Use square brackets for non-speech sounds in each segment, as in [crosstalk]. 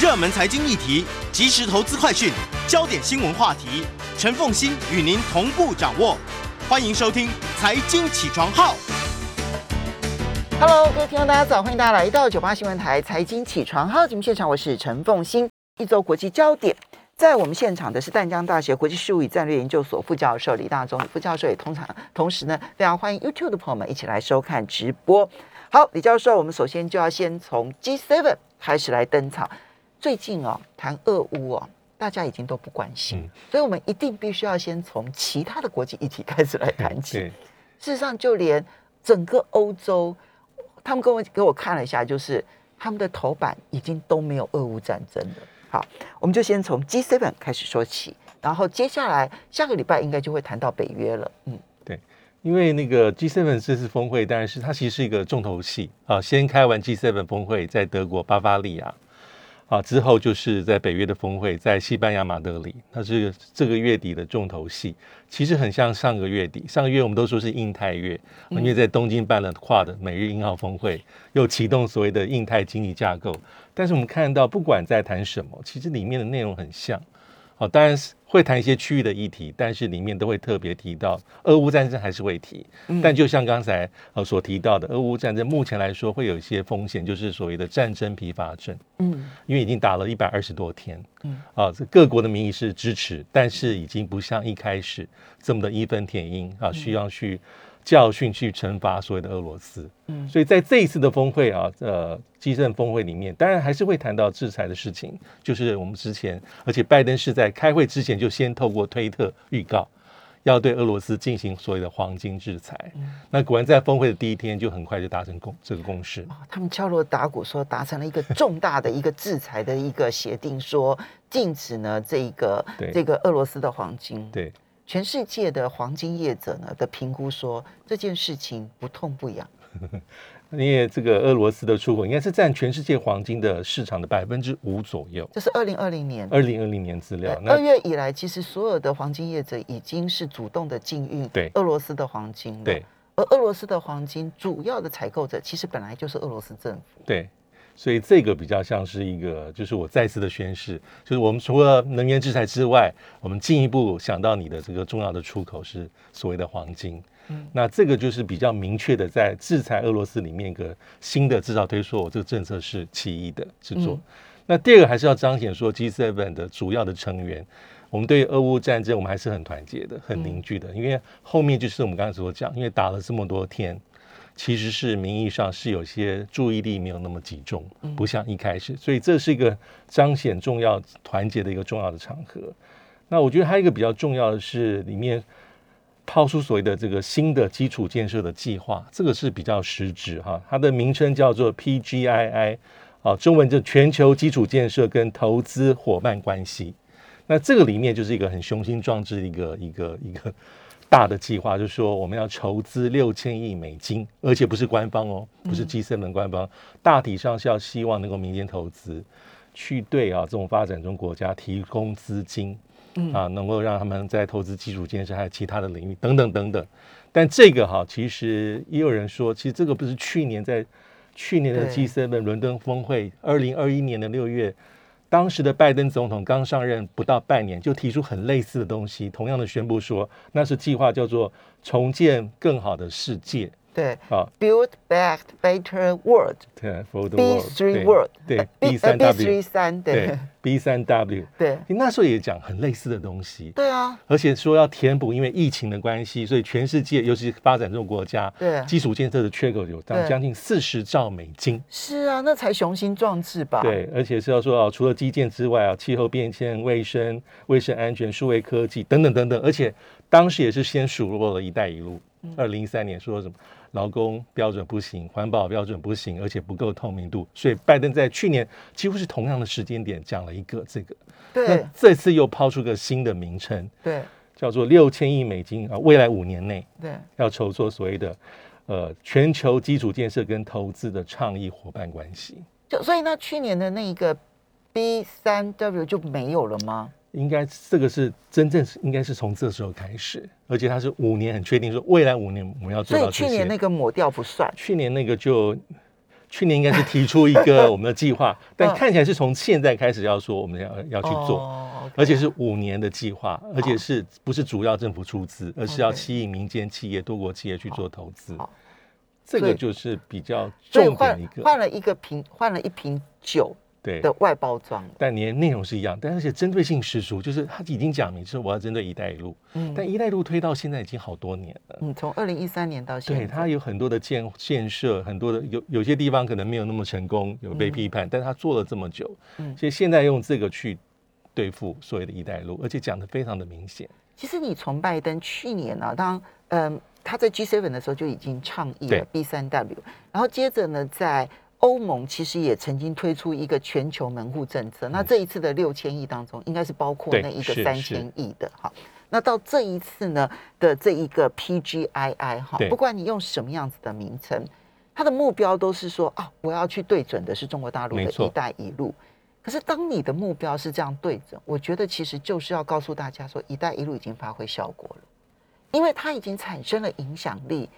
热门财经议题、即时投资快讯、焦点新闻话题，陈凤欣与您同步掌握。欢迎收听《财经起床号》。Hello，各位听众，大家早，欢迎大家来到九八新闻台财经起床号节目现场，我是陈凤欣。一周国际焦点，在我们现场的是淡江大学国际事务与战略研究所副教授李大忠，李副教授也通常同时呢，非常欢迎 YouTube 的朋友们一起来收看直播。好，李教授，我们首先就要先从 G7 开始来登场。最近哦，谈俄乌哦，大家已经都不关心，嗯所以我们一定必须要先从其他的国际议题开始来谈起。对，事实上，就连整个欧洲，他们跟我给我看了一下，就是他们的头版已经都没有俄乌战争了。好，我们就先从 G7 开始说起，然后接下来下个礼拜应该就会谈到北约了。嗯，因为那个 G7 这次峰会，当然是它其实是一个重头戏啊。先开完 G7 峰会在德国巴伐利亚啊，之后就是在北约的峰会在西班牙马德里，那是这个月底的重头戏。其实很像上个月底，上个月我们都说是印太月，因为在东京办了跨的美日印澳峰会，又启动所谓的印太经济架构。但是我们看到，不管在谈什么，其实里面的内容很像。好，当然是会谈一些区域的议题，但是里面都会特别提到俄乌战争还是会提。但就像刚才呃所提到的，俄乌战争目前来说会有一些风险，就是所谓的战争疲乏症。嗯，因为已经打了一百二十多天，嗯。啊，这各国的民意是支持，但是已经不像一开始这么的义愤填膺啊，需要去教训、去惩罚所谓的俄罗斯。嗯所以在这一次的峰会啊，呃基政峰会里面，当然还是会谈到制裁的事情，就是我们之前，而且拜登是在开会之前就先透过推特预告。要对俄罗斯进行所谓的黄金制裁，嗯那果然在峰会的第一天就很快就达成共这个共识。哦他们敲锣打鼓说达成了一个重大的一个制裁的一个协定，说禁止呢这一个对这个俄罗斯的黄金。对，全世界的黄金业者呢的评估说这件事情不痛不痒。[laughs] 因为这个俄罗斯的出口应该是占全世界黄金的市场的百分之五左右。这是二零二零年二零二零年资料，二月以来，其实所有的黄金业者已经是主动的禁运对俄罗斯的黄金了。对，而俄罗斯的黄金主要的采购者其实本来就是俄罗斯政府。对，所以这个比较像是一个，就是我再次的宣誓，就是我们除了能源制裁之外，我们进一步想到你的这个重要的出口是所谓的黄金。嗯那这个就是比较明确的，在制裁俄罗斯里面一个新的制造推说，我这个政策是其一的制作。嗯那第二个还是要彰显说 G7 的主要的成员，我们对俄乌战争我们还是很团结的、很凝聚的，因为后面就是我们刚才所讲，因为打了这么多天，其实是名义上是有些注意力没有那么集中，不像一开始，所以这是一个彰显重要团结的一个重要的场合。那我觉得还有一个比较重要的是，里面抛出所谓的这个新的基础建设的计划，这个是比较实质哈，它的名称叫做 PGII，啊，中文就全球基础建设跟投资伙伴关系。那这个里面就是一个很雄心壮志的一个一个一个大的计划，就是说我们要筹资六千亿美金，而且不是官方哦，不是 G7 的官方，大体上是要希望能够民间投资，去对啊这种发展中国家提供资金，啊，能够让他们在投资基础建设还有其他的领域等等等等。但这个哈，其实也有人说，其实这个不是去年在去年的对。G7 伦敦峰会，二零二一年的六月，当时的拜登总统刚上任不到半年，就提出很类似的东西，同样的宣布说，那是计划叫做重建更好的世界。对啊，，Build Back Better World 对，for the B world，Three World 对呃 B 三 B W，Three 三对。对 B 三 W，对。你那时候也讲很类似的东西，对啊，而且说要填补因为疫情的关系，所以全世界尤其是发展中国家，对。基础建设的缺口有对。将近四十兆美金。是啊，那才雄心壮志吧？对，而且是要说啊，除了基建之外啊，气候变迁、卫生、卫生安全、数位科技等等等等，而且当时也是先数落了“一带一路”。二零一三年说什么劳工标准不行，环保标准不行，而且不够透明度，所以拜登在去年几乎是同样的时间点讲了一个这个，那对这次又抛出个新的名称，对。叫做六千亿美金啊，未来五年内对，要筹措所谓的呃全球基础建设跟投资的倡议伙伴关系。就所以那去年的那一个 B 三 W 就没有了吗？应该这个是真正是应该是从这时候开始，而且它是五年很确定说未来五年我们要做所到所。以去年那个抹掉不算。去年那个就去年应该是提出一个 [laughs] 我们的计划，但嗯看起来是从现在开始要说我们要要去做，哦而且是五年的计划，而且是不是主要政府出资，而是要吸引民间企业、多国企业去做投资好。这个就是比较重点一个换了一个瓶，换了一瓶酒对。的外包装。但你的内容是一样，但而且针对性十足，就是他已经讲明是我要针对“一带一路”，嗯。但“一带一路”推到现在已经好多年了。嗯，从二零一三年到现在，对，它有很多的建建设，很多的有有些地方可能没有那么成功，有被批判，但他做了这么久，嗯。所以现在用这个去对付所谓的一带一路，而且讲的非常的明显。其实你从拜登去年呢、当嗯他在 G7 的时候就已经倡议了 B 三 W，然后接着呢，在欧盟其实也曾经推出一个全球门户政策。那这一次的六千亿当中，应该是包括那一个三千亿的哈。那到这一次呢的这一个 PGII 哈，不管你用什么样子的名称，它的目标都是说啊，我要去对准的是中国大陆的一带一路。可是当你的目标是这样对准，我觉得其实就是要告诉大家说，“一带一路”已经发挥效果了，因为它已经产生了影响力，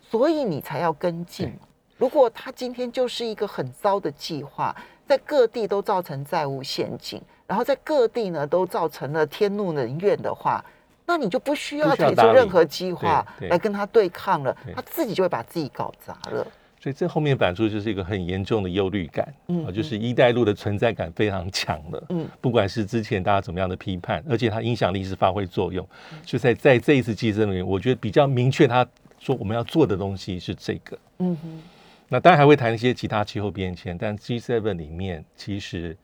所以你才要跟进嘛。如果他今天就是一个很糟的计划，在各地都造成债务陷阱，然后在各地呢都造成了天怒人怨的话，那你就不需要提出任何计划来跟他对抗了，他自己就会把自己搞砸了。所以这后面反出就是一个很严重的忧虑感，嗯啊，就是一带一路的存在感非常强了。嗯不管是之前大家怎么样的批判，而且它影响力是发挥作用，就在在这一次记者里面，我觉得比较明确，他说我们要做的东西是这个。嗯哼，那当然还会谈一些其他气候变迁，但 G7 里面其实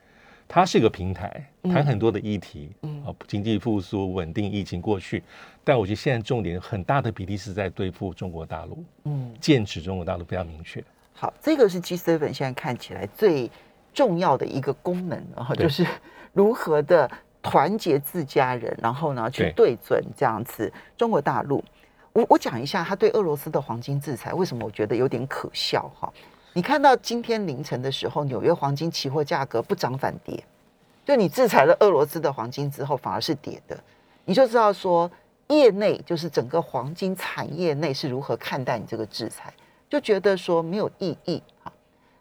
它是一个平台，谈很多的议题，嗯啊，经济复苏、稳定、疫情过去。但我觉得现在重点很大的比例是在对付中国大陆，嗯。剑指中国大陆非常明确。好，这个是 G7 现在看起来最重要的一个功能，然后就是如何的团结自家人，然后呢去对对准这样子中国大陆。我我讲一下他对俄罗斯的黄金制裁，为什么我觉得有点可笑哈？你看到今天凌晨的时候，纽约黄金期货价格不涨反跌，就你制裁了俄罗斯的黄金之后，反而是跌的，你就知道说业内就是整个黄金产业内是如何看待你这个制裁。就觉得说没有意义啊。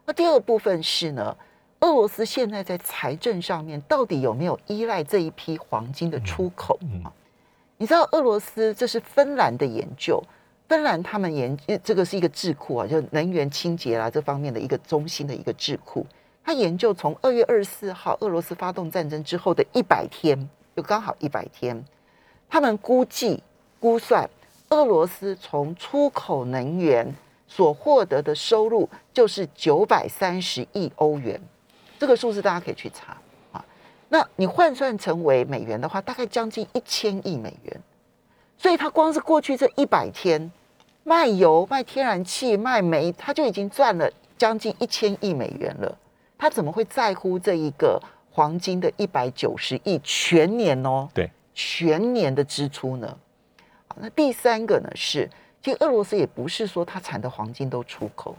那第二部分是呢，俄罗斯现在在财政上面到底有没有依赖这一批黄金的出口嗯啊？你知道俄罗斯这是芬兰的研究，芬兰他们研这个是一个智库啊，就能源清洁啦这方面的一个中心的一个智库。他研究从二月二十四号俄罗斯发动战争之后的一百天，就刚好一百天，他们估计估算俄罗斯从出口能源所获得的收入就是九百三十亿欧元，这个数字大家可以去查。那你换算成为美元的话，大概将近一千亿美元。所以他光是过去这一百天卖油、卖天然气、卖煤，他就已经赚了将近一千亿美元了。他怎么会在乎这一个黄金的一百九十亿全年哦？对，全年的支出呢？好，那第三个呢是，其实俄罗斯也不是说它产的黄金都出口，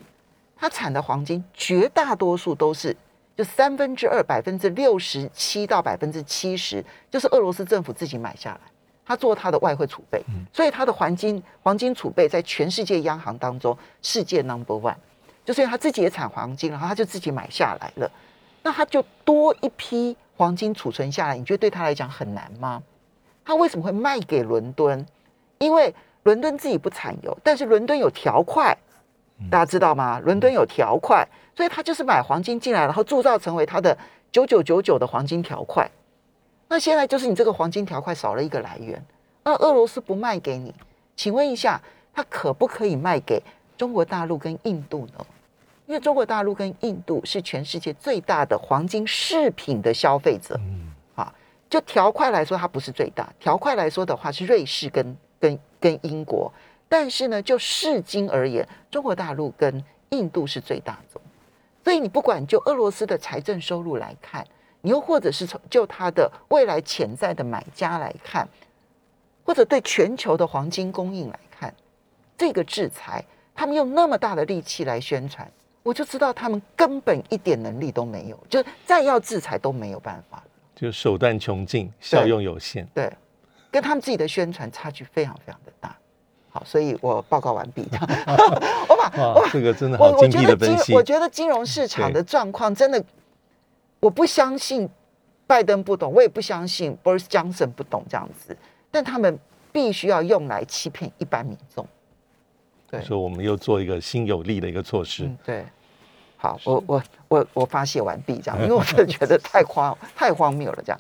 它产的黄金绝大多数都是就三分之二，百分之六十七到百分之七十，就是俄罗斯政府自己买下来，他做他的外汇储备，所以他的黄金黄金储备在全世界央行当中世界 number one，就是因为它自己也产黄金，然后他就自己买下来了，那他就多一批黄金储存下来，你觉得对他来讲很难吗？他为什么会卖给伦敦？因为伦敦自己不产油，但是伦敦有条块，大家知道吗？伦敦有条块，所以他就是买黄金进来，然后铸造成为他的九九九九的黄金条块。那现在就是你这个黄金条块少了一个来源，那俄罗斯不卖给你，请问一下，他可不可以卖给中国大陆跟印度呢？因为中国大陆跟印度是全世界最大的黄金饰品的消费者。嗯，啊，就条块来说，它不是最大。条块来说的话，是瑞士跟跟跟英国。但是呢，就市经而言，中国大陆跟印度是最大宗。所以你不管就俄罗斯的财政收入来看，你又或者是从就它的未来潜在的买家来看，或者对全球的黄金供应来看，这个制裁，他们用那么大的力气来宣传，我就知道他们根本一点能力都没有，就再要制裁都没有办法。就手段穷尽，效用有限。对，跟他们自己的宣传差距非常非常的大。好，所以我报告完毕。[laughs] 我把我把，哇这个真的我我好精觉得金辟的分析我。觉得金融市场的状况真的，我不相信拜登不懂，我也不相信 Boris Johnson 不懂这样子，但他们必须要用来欺骗一般民众。对，所以我们又做一个新有力的一个措施，嗯，对。好，我我我我发泄完毕，这样，因为我真的觉得太荒太荒谬了，这样。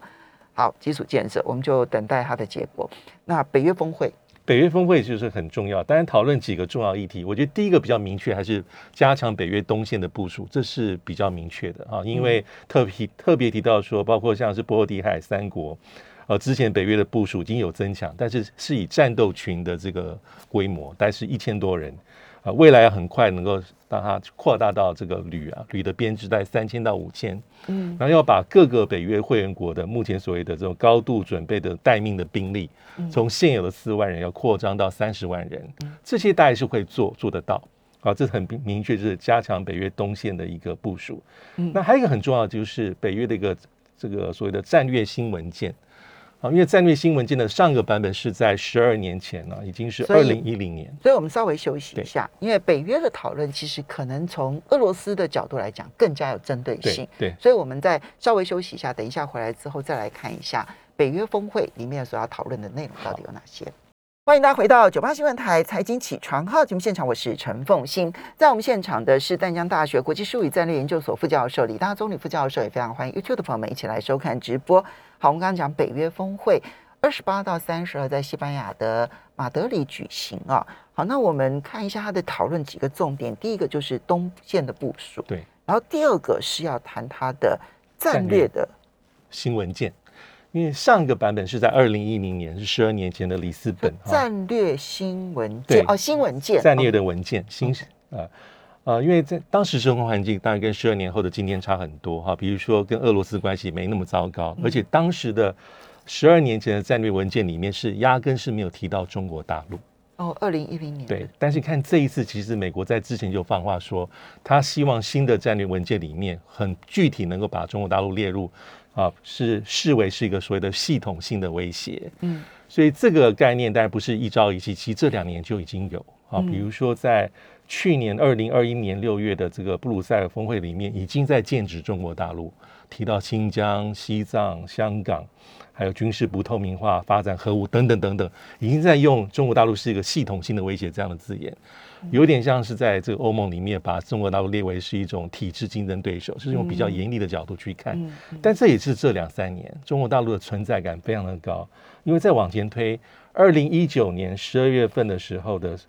好，基础建设，我们就等待它的结果。那北约峰会，北约峰会就是很重要，当然讨论几个重要议题，我觉得第一个比较明确，还是加强北约东线的部署，这是比较明确的啊，因为特别特别提到说，包括像是波罗的海三国，呃，之前北约的部署已经有增强，但是是以战斗群的这个规模，但是一千多人。啊，未来很快能够让它扩大到这个旅啊，旅的编制在三千到五千，嗯然后要把各个北约会员国的目前所谓的这种高度准备的待命的兵力，从现有的四万人要扩张到三十万人，这些大概是会做做得到。啊，这很明明确，就是加强北约东线的一个部署。嗯那还有一个很重要的就是北约的一个这个所谓的战略新文件。啊，因为战略新文件的上个版本是在十二年前呢、已经是二零一零年。所以我们稍微休息一下，因为北约的讨论其实可能从俄罗斯的角度来讲更加有针对性对。对，所以我们再稍微休息一下，等一下回来之后再来看一下北约峰会里面所要讨论的内容到底有哪些。欢迎大家回到九八新闻台财经起床号节目现场，我是陈凤欣。在我们现场的是淡江大学国际术语战略研究所副教授李大中李副教授，也非常欢迎 YouTube 的朋友们一起来收看直播。好，我们刚刚讲北约峰会，二十八到三十二在西班牙的马德里举行啊。好，那我们看一下它的讨论几个重点，第一个就是东线的部署，对，然后第二个是要谈它的战略的新文件，因为上个版本是在二零一零年，是十二年前的里斯本哈。战略新文对。件哦，新文件战略哦的文件，新啊呃，因为在当时生活环境当然跟十二年后的今天差很多哈，比如说跟俄罗斯关系没那么糟糕，而且当时的十二年前的战略文件里面是压根是没有提到中国大陆。哦，二零一零年。对，但是看这一次，其实美国在之前就放话说，他希望新的战略文件里面很具体能够把中国大陆列入啊，是视为是一个所谓的系统性的威胁。嗯，所以这个概念当然不是一朝一夕，其实这两年就已经有。啊，比如说在去年二零二一年六月的这个布鲁塞尔峰会里面，已经在剑指中国大陆，提到新疆、西藏、香港。还有军事不透明化、发展核武等等等等，已经在用中国大陆是一个系统性的威胁这样的字眼，有点像是在这个欧盟里面把中国大陆列为是一种体制竞争对手，是用比较严厉的角度去看。嗯但这也是这两三年中国大陆的存在感非常的高，因为再往前推，二零一九年十二月份的时候的。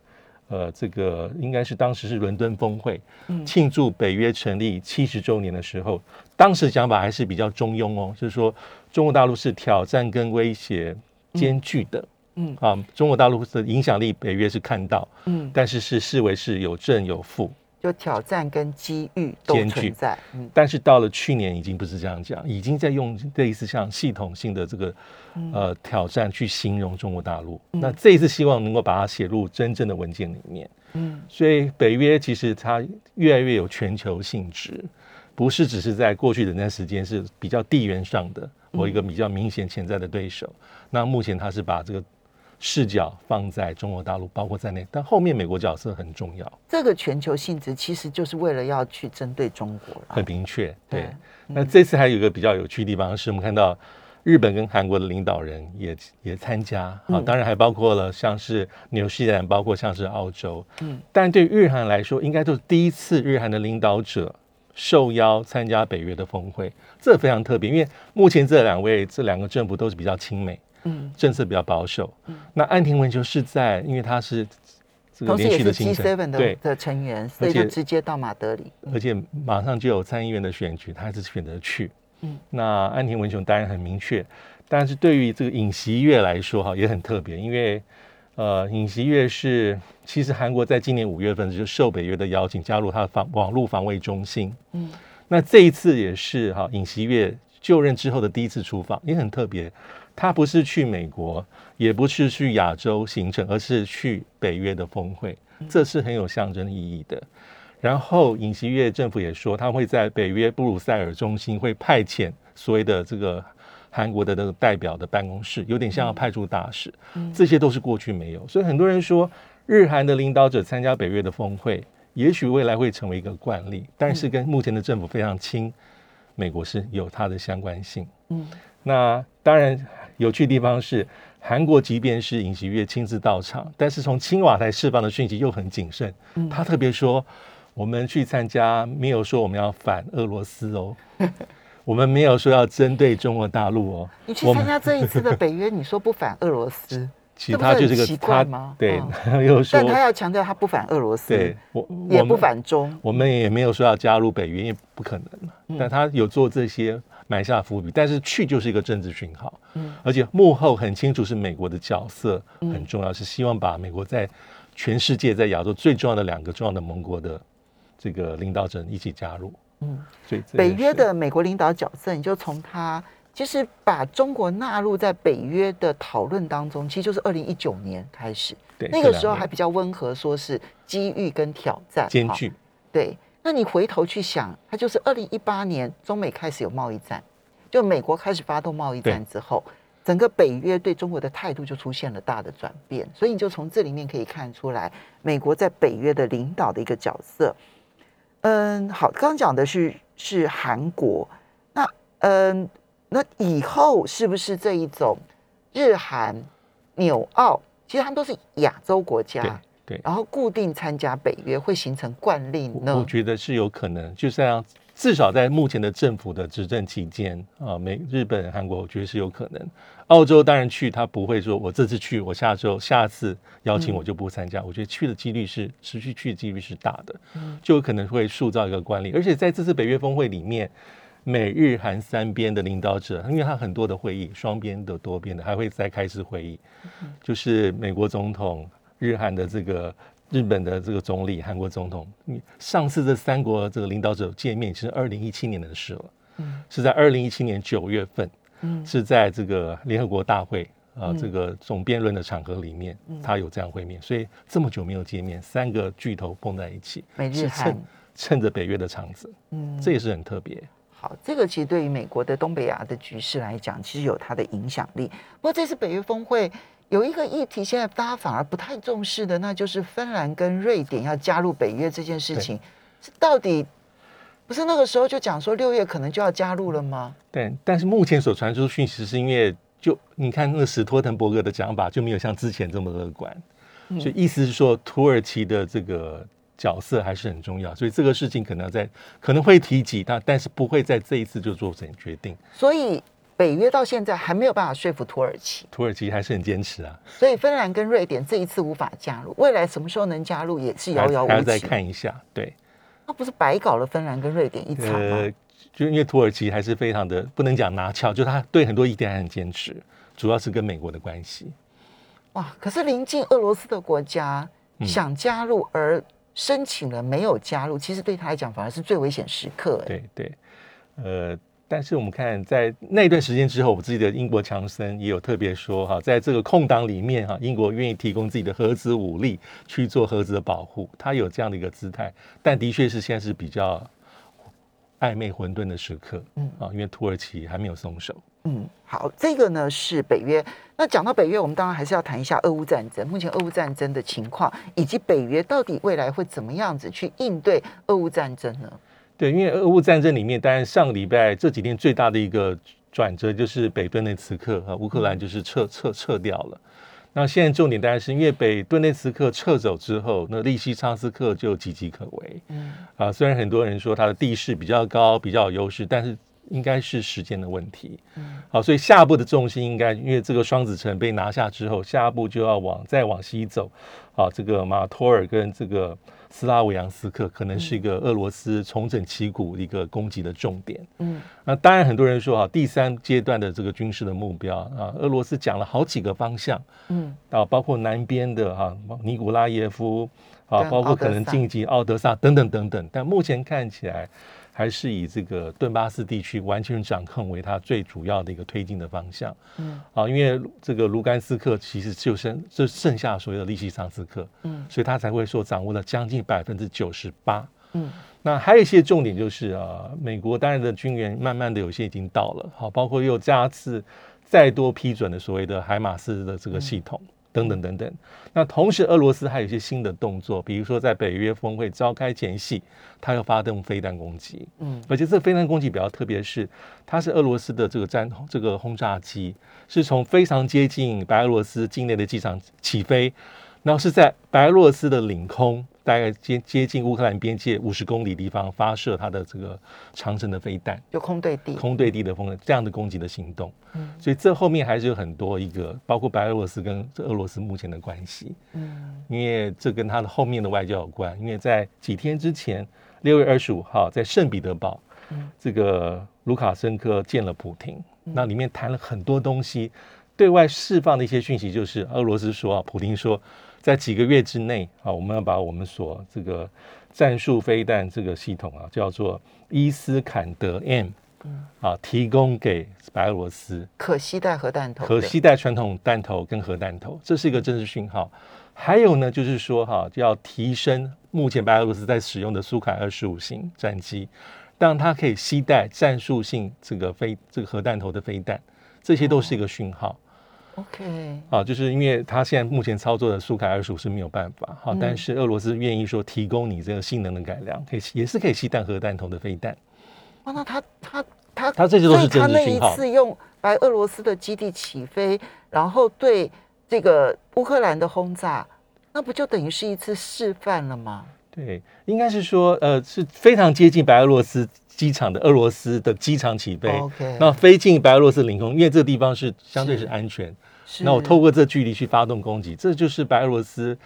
呃，这个应该是当时是伦敦峰会，嗯。庆祝北约成立七十周年的时候，当时讲法还是比较中庸哦，就是说中国大陆是挑战跟威胁兼具的，嗯。啊，中国大陆的影响力北约是看到，嗯，但是是视为是有正有负，就挑战跟机遇都存在，嗯但是到了去年已经不是这样讲，已经在用类似像系统性的这个呃挑战去形容中国大陆。那这一次希望能够把它写入真正的文件里面。嗯所以北约其实它越来越有全球性质，不是只是在过去的那段时间是比较地缘上的我一个比较明显潜在的对手。那目前它是把这个视角放在中国大陆，包括在内，但后面美国角色很重要，这个全球性质其实就是为了要去针对中国了很。明确。对，对那这次还有一个比较有趣的地方，是我们看到日本跟韩国的领导人也也参加啊，嗯当然还包括了像是纽西兰，包括像是澳洲。嗯，但对日韩来说，应该都是第一次日韩的领导者受邀参加北约的峰会，这非常特别，因为目前这两位这两个政府都是比较亲美，嗯，政策比较保守。嗯那安田文雄是在，因为他是这个连续的行 G7 程，的对，的成员，所以就直接到马德里。而且马上就有参议院的选举，他还是选择去。嗯，那安田文雄当然很明确，但是对于这个尹锡悦来说哈也很特别，因为呃尹锡悦是其实韩国在今年五月份就受北约的邀请加入他的防网络防卫中心。嗯，那这一次也是哈尹锡悦就任之后的第一次出访，也很特别。他不是去美国，也不是去亚洲行程，而是去北约的峰会，这是很有象征意义的。然后尹锡悦政府也说，他会在北约布鲁塞尔中心会派遣所谓的这个韩国的那个代表的办公室，有点像要派驻大使，这些都是过去没有。所以很多人说，日韩的领导者参加北约的峰会，也许未来会成为一个惯例，但是跟目前的政府非常亲，美国是有它的相关性。嗯，那当然有趣的地方是，韩国即便是尹锡悦亲自到场，但是从青瓦台释放的讯息又很谨慎。他特别说，我们去参加没有说我们要反俄罗斯哦，[laughs] 我们没有说要针对中国大陆哦。你去参加这一次的北约，你说不反俄罗斯？其他就是个他对，[laughs] 又说，但他要强调他不反俄罗斯，对，我也不反中，我们也没有说要加入北约，也不可能但他有做这些埋下伏笔，但是去就是一个政治讯号，嗯，而且幕后很清楚是美国的角色很重要，是希望把美国在全世界在亚洲最重要的两个重要的盟国的这个领导者一起加入，嗯，所以北约的美国领导角色，你就从他。其实把中国纳入在北约的讨论当中，其实就是二零一九年开始，那个时候还比较温和，说是机遇跟挑战兼具。对，那你回头去想，它就是二零一八年中美开始有贸易战，就美国开始发动贸易战之后，整个北约对中国的态度就出现了大的转变，所以你就从这里面可以看出来，美国在北约的领导的一个角色。嗯，好，刚讲的是是韩国，那嗯。那以后是不是这一种日韩纽澳，其实他们都是亚洲国家，对，然后固定参加北约会形成惯例呢？我觉得是有可能，就这样，至少在目前的政府的执政期间啊，美、日本、韩国，我觉得是有可能。澳洲当然去，他不会说我这次去，我下周下次邀请我就不参加。我觉得去的几率是持续去的几率是大的，就有可能会塑造一个惯例。而且在这次北约峰会里面。美日韩三边的领导者，因为他很多的会议，双边的、多边的，还会再开次会议。就是美国总统、日韩的这个、日本的这个总理、韩国总统，上次这三国这个领导者见面，其实二零一七年的事了。嗯，是在二零一七年九月份，嗯，是在这个联合国大会啊这个总辩论的场合里面，他有这样会面。所以这么久没有见面，三个巨头碰在一起，美日韩趁着北约的场子，嗯，这也是很特别。好，这个其实对于美国的东北亚的局势来讲，其实有它的影响力。不过这次北约峰会有一个议题，现在大家反而不太重视的，那就是芬兰跟瑞典要加入北约这件事情，到底不是那个时候就讲说六月可能就要加入了吗？对，但是目前所传出讯息是因为，就你看那个史托滕伯格的讲法就没有像之前这么乐观，所以意思是说土耳其的这个。角色还是很重要，所以这个事情可能在可能会提及它，但是不会在这一次就做成决定。所以北约到现在还没有办法说服土耳其，土耳其还是很坚持啊。所以芬兰跟瑞典这一次无法加入，未来什么时候能加入也是遥遥无期。还要再看一下，对。那不是白搞了芬兰跟瑞典一场吗？就因为土耳其还是非常的不能讲拿翘，就他对很多议题还很坚持，主要是跟美国的关系。哇！可是临近俄罗斯的国家想加入而。申请了没有加入，其实对他来讲反而是最危险时刻。对对，呃，但是我们看在那段时间之后，我自己的英国强森也有特别说哈，在这个空档里面哈，英国愿意提供自己的核子武力去做核子的保护，他有这样的一个姿态。但的确是现在是比较暧昧混沌的时刻，嗯啊，因为土耳其还没有松手。嗯，好，这个呢是北约。那讲到北约，我们当然还是要谈一下俄乌战争。目前俄乌战争的情况，以及北约到底未来会怎么样子去应对俄乌战争呢？对，因为俄乌战争里面，当然上个礼拜这几天最大的一个转折就是北顿内茨克和乌克兰就是撤撤撤掉了。那现在重点当然是因为北顿内茨克撤走之后，那利西昌斯克就岌岌可危。嗯，啊，虽然很多人说它的地势比较高，比较有优势，但是。应该是时间的问题，嗯，好，所以下一步的重心应该，因为这个双子城被拿下之后，下一步就要往再往西走，好，这个马托尔跟这个斯拉维扬斯克可能是一个俄罗斯重整旗鼓一个攻击的重点，嗯，那当然很多人说啊，第三阶段的这个军事的目标啊，俄罗斯讲了好几个方向，嗯，啊，包括南边的哈尼古拉耶夫，啊，包括可能晋级奥德萨等等等等，但目前看起来。还是以这个顿巴斯地区完全掌控为它最主要的一个推进的方向。嗯，啊，因为这个卢甘斯克其实就剩就剩下所有的利西桑斯克，嗯，所以他才会说掌握了将近百分之九十八。嗯，那还有一些重点就是啊，美国当然的军援慢慢的有些已经到了，好，包括又加次再多批准的所谓的海马斯的这个系统。等等等等。那同时，俄罗斯还有一些新的动作，比如说在北约峰会召开前夕，它要发动飞弹攻击。嗯，而且这个飞弹攻击比较特别，是它是俄罗斯的这个战这个轰炸机，是从非常接近白俄罗斯境内的机场起飞，然后是在白俄罗斯的领空。大概接接近乌克兰边界五十公里地方发射它的这个长城的飞弹，就空对地、空对地的风这样的攻击的行动。嗯，所以这后面还是有很多一个，包括白俄罗斯跟俄罗斯目前的关系。嗯，因为这跟它的后面的外交有关。因为在几天之前，六月二十五号在圣彼得堡，这个卢卡申科见了普京，那里面谈了很多东西，对外释放的一些讯息就是俄罗斯说啊，普京说。在几个月之内啊，我们要把我们所这个战术飞弹这个系统啊，叫做伊斯坎德 M，啊，提供给白俄罗斯可携带核弹头，可携带传统弹头跟核弹头，这是一个政治讯号。还有呢，就是说哈，要提升目前白俄罗斯在使用的苏凯二十五型战机，让它可以携带战术性这个飞这个核弹头的飞弹，这些都是一个讯号。OK，啊，就是因为他现在目前操作的苏凯二十五是没有办法，好，但是俄罗斯愿意说提供你这个性能的改良，可以也是可以吸弹核弹头的飞弹。哇，那他他他他这些都是真他那一次用白俄罗斯的基地起飞，然后对这个乌克兰的轰炸，那不就等于是一次示范了吗？对，应该是说，呃，是非常接近白俄罗斯机场的俄罗斯的机场起飞，OK，那飞进白俄罗斯领空，因为这个地方是相对是安全。那我透过这距离去发动攻击，这就是白俄罗斯，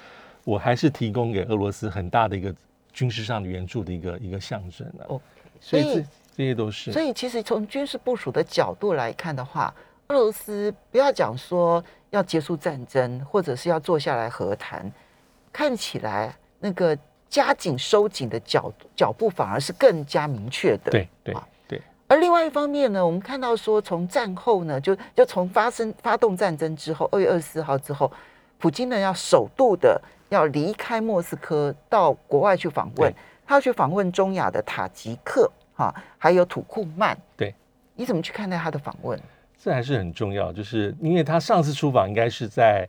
我还是提供给俄罗斯很大的一个军事上的援助的一个一个象征了。哦，所以这这些都是。所以其实从军事部署的角度来看的话，俄罗斯不要讲说要结束战争，或者是要坐下来和谈，看起来那个加紧收紧的脚脚步反而是更加明确的。对对。而另外一方面呢，我们看到说，从战后呢，就就从发生发动战争之后，二月二十四号之后，普京呢要首度的要离开莫斯科到国外去访问，他要去访问中亚的塔吉克哈，还有土库曼。对，你怎么去看待他的访问？这还是很重要，就是因为他上次出访应该是在。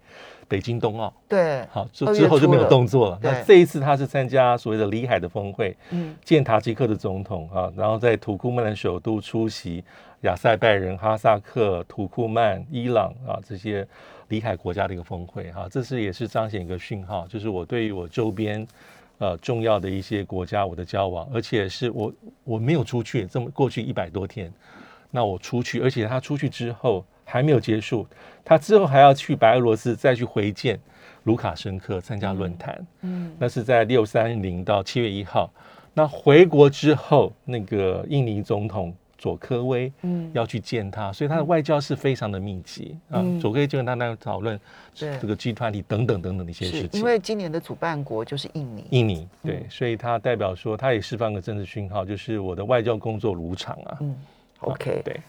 北京冬奥对，好，之之后就没有动作了。那这一次他是参加所谓的里海的峰会，嗯，见塔吉克的总统啊，然后在土库曼的首都出席亚塞拜人、哈萨克、土库曼、伊朗啊这些里海国家的一个峰会哈，这是也是彰显一个讯号，就是我对于我周边呃重要的一些国家我的交往，而且是我我没有出去这么过去一百多天，那我出去，而且他出去之后。还没有结束，他之后还要去白俄罗斯再去回见卢卡申科参加论坛。嗯，那是在六三零到七月一号。那回国之后，那个印尼总统佐科威嗯要去见他，所以他的外交是非常的密集啊。佐科威就跟他那讨论这个集团里等等等等的一些事情。因为今年的主办国就是印尼，印尼对，所以他代表说他也释放个政治讯号，就是我的外交工作如常啊。嗯，OK，对。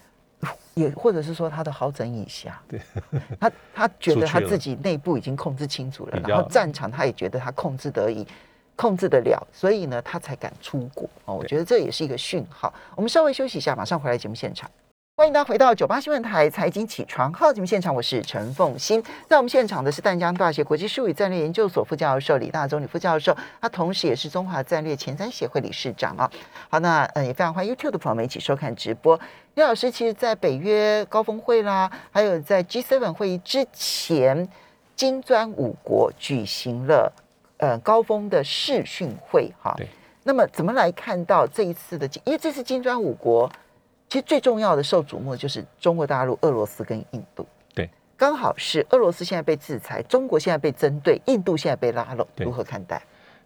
也或者是说他的好整以下，对，[laughs] 他他觉得他自己内部已经控制清楚了，然后战场他也觉得他控制得以控制得了，所以呢他才敢出国哦。我觉得这也是一个讯号。我们稍微休息一下，马上回来节目现场。欢迎大家回到九八新闻台财经起床号节目现场，我是陈凤欣。在我们现场的是淡江大学国际术语战略研究所副教授李大中李副教授，他同时也是中华战略前瞻协会理事长啊。好，那嗯也非常欢迎 YouTube 的朋友们一起收看直播。李老师其实，在北约高峰会啦，还有在 G7 会议之前，金砖五国举行了呃高峰的视讯会哈。对。那么怎么来看到这一次的？因为这次金砖五国。其实最重要的受瞩目的就是中国大陆、俄罗斯跟印度。对，刚好是俄罗斯现在被制裁，中国现在被针对，印度现在被拉拢，如何看待？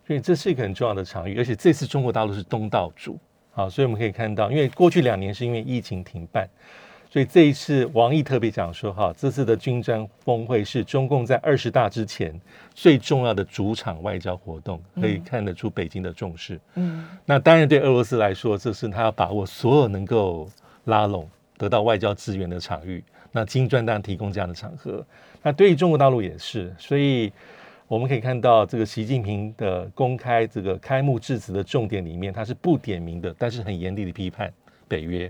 所以这是一个很重要的场域，而且这次中国大陆是东道主。好，所以我们可以看到，因为过去两年是因为疫情停办。所以这一次，王毅特别讲说，哈，这次的军瞻峰会是中共在二十大之前最重要的主场外交活动，可以看得出北京的重视。嗯，那当然对俄罗斯来说，这是他要把握所有能够拉拢、得到外交资源的场域。那金砖当然提供这样的场合。那对于中国大陆也是，所以我们可以看到，这个习近平的公开这个开幕致辞的重点里面，他是不点名的，但是很严厉的批判北约。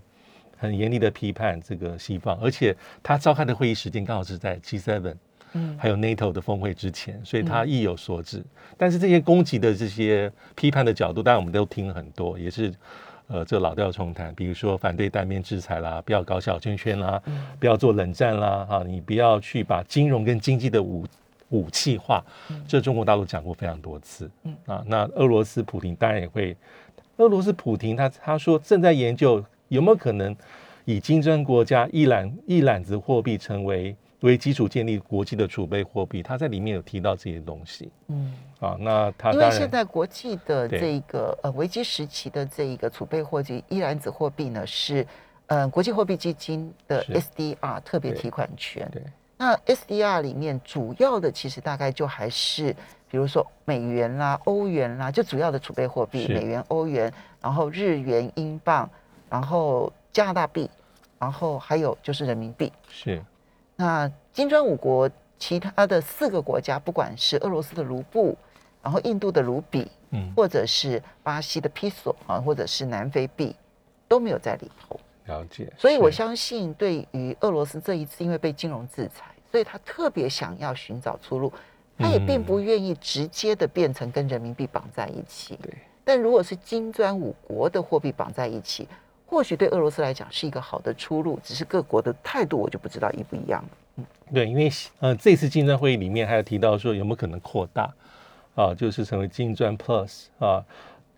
很严厉的批判这个西方，而且他召开的会议时间刚好是在 G7，嗯还有 NATO 的峰会之前，所以他意有所指。但是这些攻击的这些批判的角度，当然我们都听了很多，也是呃这老调重弹，比如说反对单边制裁啦，不要搞小圈圈啦，不要做冷战啦，哈，你不要去把金融跟经济的武武器化，这中国大陆讲过非常多次。嗯啊，那俄罗斯普京当然也会，俄罗斯普京他他说正在研究有没有可能以金砖国家一揽一揽子货币成为为基础建立国际的储备货币，他在里面有提到这些东西。嗯，啊。那他因为现在国际的对。这个呃危机时期的这一个储备货币一揽子货币呢是。呃，国际货币基金的 SDR 特别提款权，对。那 SDR 里面主要的其实大概就还是，比如说美元啦、欧元啦，就主要的储备货币，美元、欧元，然后日元、英镑，然后加拿大币，然后还有就是人民币。是那金砖五国其他的四个国家，不管是俄罗斯的卢布，然后印度的卢比，嗯或者是巴西的披索啊，或者是南非币，都没有在里头。了解。所以我相信，对于俄罗斯这一次因为被金融制裁，所以他特别想要寻找出路，他也并不愿意直接的变成跟人民币绑在一起。对。但如果是金砖五国的货币绑在一起，或许对俄罗斯来讲是一个好的出路，只是各国的态度我就不知道一不一样了。对，因为呃这次金砖会议里面还有提到说有没有可能扩大啊，就是成为金砖 Plus 啊。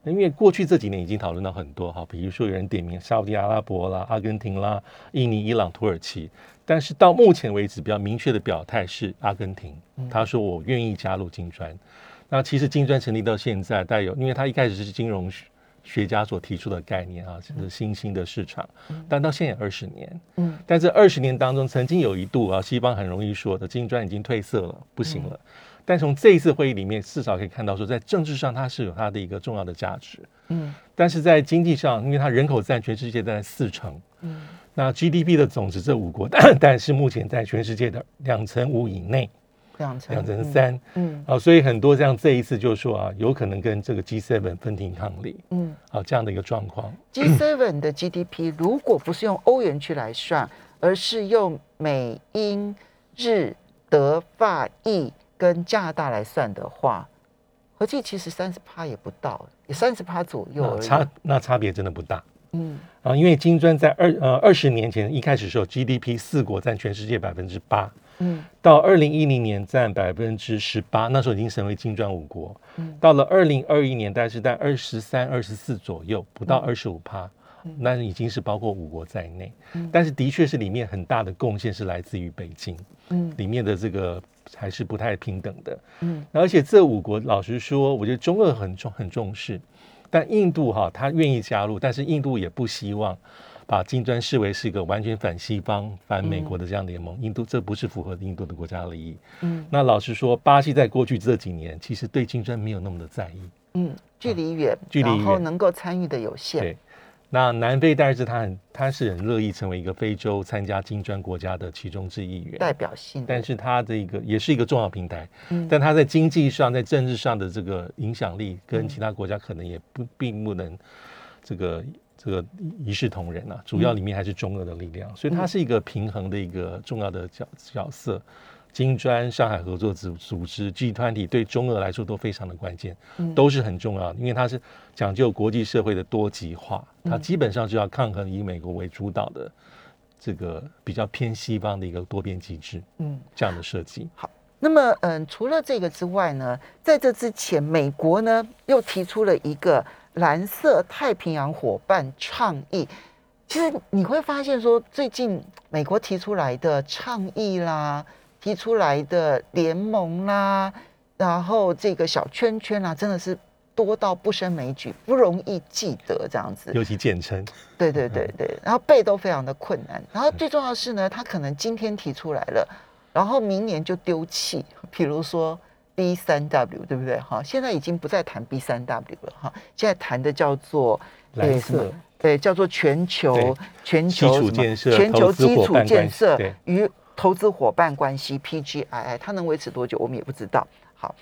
因为过去这几年已经讨论到很多哈，比如说有人点名沙特阿拉伯啦、阿根廷啦、印尼、伊朗、土耳其，但是到目前为止比较明确的表态是阿根廷，他说我愿意加入金砖。那其实金砖成立到现在，带有因为它一开始是金融学学家所提出的概念啊，就是新兴的市场，但到现在二十年，嗯，但这二十年当中，曾经有一度啊，西方很容易说的金砖已经褪色了，不行了。但从这一次会议里面，至少可以看到说，在政治上它是有它的一个重要的价值。嗯。但是在经济上，因为它人口占全世界在四成，嗯。那 GDP 的总值这五国，但是目前在全世界的两成五以内，两成两成三。嗯啊，所以很多像这一次就说啊，有可能跟这个 G7 分庭抗礼嗯啊这样的一个状况。，G7 的 GDP 如果不是用欧元区来算，而是用美英日德法意跟加拿大来算的话，合计其实三十趴也不到，也三十趴左右而已。那差那差别真的不大嗯啊，因为金砖在二呃二十年前一开始的时候，GDP 四国占全世界百分之八，嗯。到二零一零年占百分之十八，那时候已经成为金砖五国。嗯。到了二零二一年，大概是在二十三、二十四左右，不到二十五趴。那已经是包括五国在内，嗯。但是的确是里面很大的贡献是来自于北京，嗯。里面的这个还是不太平等的。嗯。而且这五国，老实说，我觉得中俄很重很重视，但印度哈，他愿意加入，但是印度也不希望把金砖视为是一个完全反西方、反美国的这样联盟。印度这不是符合印度的国家利益。嗯那老实说，巴西在过去这几年其实对金砖没有那么的在意。嗯，距离远，距离远然后能够参与的有限。对，那南非但是他很他是很乐意成为一个非洲参加金砖国家的其中之一员。代表性，但是他的一个也是一个重要平台，嗯但他在经济上、在政治上的这个影响力，跟其他国家可能也不并不能这个这个一视同仁啊。主要里面还是中俄的力量，所以它是一个平衡的一个重要的角角色。金砖、上海合作组组织、G 团体对中俄来说都非常的关键，都是很重要的，因为它是讲究国际社会的多极化，它基本上就要抗衡以美国为主导的这个比较偏西方的一个多边机制。嗯。这样的设计。好那么，嗯，除了这个之外呢，在这之前，美国呢又提出了一个蓝色太平洋伙伴倡议。其实你会发现说，最近美国提出来的倡议啦，提出来的联盟啦，然后这个小圈圈啦，真的是多到不胜枚举，不容易记得这样子。尤其简称，对对对对，然后背都非常的困难。然后最重要的是呢，他可能今天提出来了，然后明年就丢弃。比如说 B 三 W，对不对？哈，现在已经不再谈 B 三 W 了哈，现在谈的叫做蓝色对，叫做全球全球基础什么建设全球基础建设对与投资伙伴关系 PGII，它能维持多久，我们也不知道。好，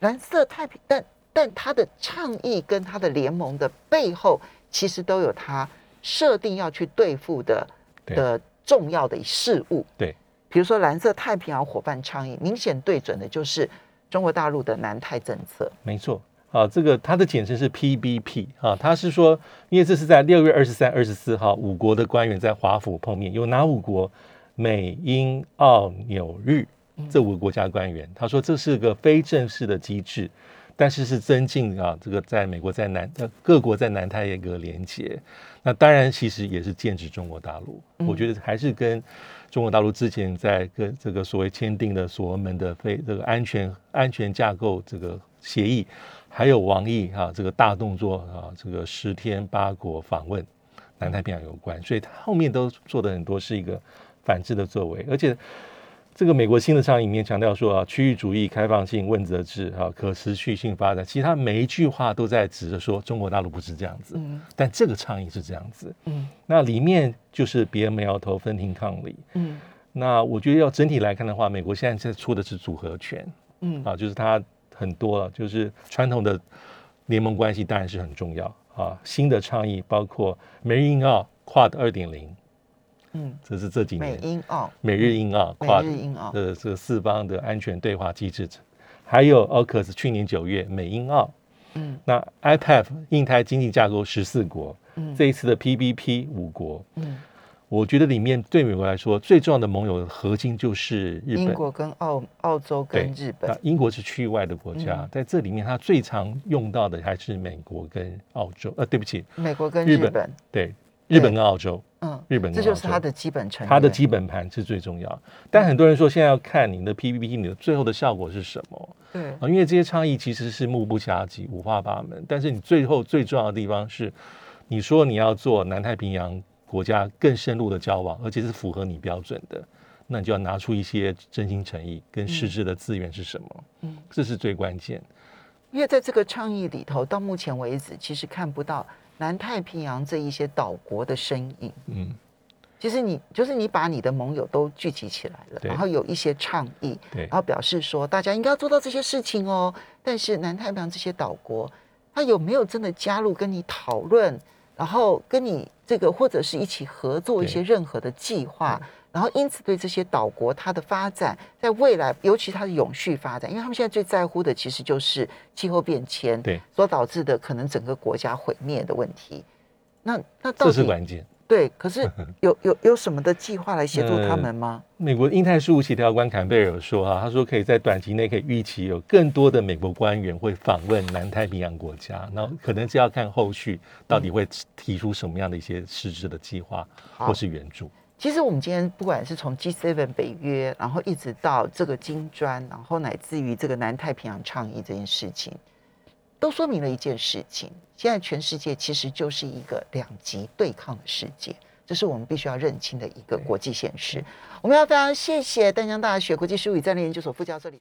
蓝色太平，但但它的倡议跟它的联盟的背后，其实都有它设定要去对付的对的重要的事物。对，比如说蓝色太平洋伙伴倡议，明显对准的就是中国大陆的南太政策。没错。啊，这个它的简称是 PBP 啊，它是说，因为这是在六月二十三、二十四号五国的官员在华府碰面，有哪五国？美、英、澳、纽、日这五个国家官员，他说这是个非正式的机制，但是是增进啊，这个在美国在南呃各国在南太一个连接。那当然，其实也是剑指中国大陆。我觉得还是跟中国大陆之前在跟这个所谓签订的所罗门的非这个安全安全架构这个协议，还有王毅啊这个大动作啊，这个十天八国访问南太平洋有关，所以他后面都做的很多是一个。反制的作为，而且这个美国新的倡议里面强调说啊，区域主义、开放性、问责制、啊可持续性发展，其实他每一句话都在指着说中国大陆不是这样子，嗯，但这个倡议是这样子，嗯，那里面就是别没摇头，分庭抗礼，嗯，那我觉得要整体来看的话，美国现在在出的是组合拳，嗯。啊，就是它很多了，就是传统的联盟关系当然是很重要。啊，新的倡议包括美日印澳跨的二点零。嗯，这是这几年。美英澳、美日英澳跨日英澳。的这个四方的安全对话机制，还有 AUKUS 去年九月美英澳，嗯，那 IPF 印太经济架构十四国，嗯，这一次的 PBP 五国，嗯，我觉得里面对美国来说最重要的盟友核心就是日本、英国跟澳澳洲跟日本，英国是区域外的国家，在这里面它最常用到的还是美国跟澳洲，呃，对不起，美国跟日本，对，日本跟澳洲。嗯，日本这就是它的基本成，它的基本盘是最重要。但很多人说，现在要看你的 PPT，你的最后的效果是什么？对啊，因为这些倡议其实是目不暇及、五花八门。但是你最后最重要的地方是，你说你要做南太平洋国家更深入的交往，而且是符合你标准的，那你就要拿出一些真心诚意跟实质的资源是什么？嗯，这是最关键。因为在这个倡议里头，到目前为止，其实看不到。南太平洋这一些岛国的身影，嗯，其实你就是你把你的盟友都聚集起来了，然后有一些倡议，对，然后表示说大家应该要做到这些事情哦。但是南太平洋这些岛国，他有没有真的加入跟你讨论，然后跟你这个或者是一起合作一些任何的计划？然后，因此对这些岛国，它的发展在未来，尤其它的永续发展，因为他们现在最在乎的其实就是气候变迁对所导致的可能整个国家毁灭的问题。那那这是关键。对，可是 [laughs] 有有有什么的计划来协助他们吗？美国印太事务协调官坎贝尔说啊，他说可以在短期内可以预期有更多的美国官员会访问南太平洋国家，那可能是要看后续到底会提出什么样的一些实质的计划或是援助。其实我们今天不管是从 G7 北约，然后一直到这个金砖，然后乃至于这个南太平洋倡议这件事情，都说明了一件事情：现在全世界其实就是一个两极对抗的世界，这是我们必须要认清的一个国际现实。我们要非常谢谢淡江大学国际事务与战略研究所副教授李。